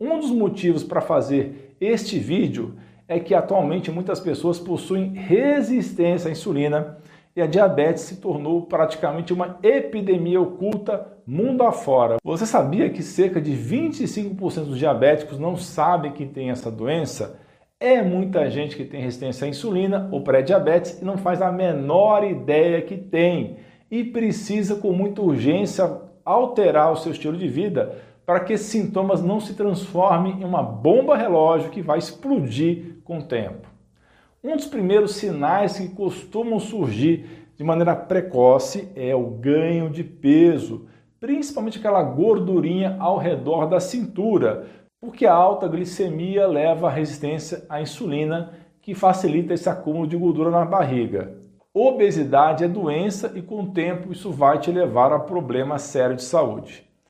Um dos motivos para fazer este vídeo é que atualmente muitas pessoas possuem resistência à insulina e a diabetes se tornou praticamente uma epidemia oculta mundo afora. Você sabia que cerca de 25% dos diabéticos não sabem que tem essa doença? É muita gente que tem resistência à insulina ou pré-diabetes e não faz a menor ideia que tem e precisa com muita urgência alterar o seu estilo de vida para que esses sintomas não se transformem em uma bomba relógio que vai explodir com o tempo. Um dos primeiros sinais que costumam surgir de maneira precoce é o ganho de peso, principalmente aquela gordurinha ao redor da cintura, porque a alta glicemia leva à resistência à insulina, que facilita esse acúmulo de gordura na barriga. Obesidade é doença e com o tempo isso vai te levar a problemas sérios de saúde.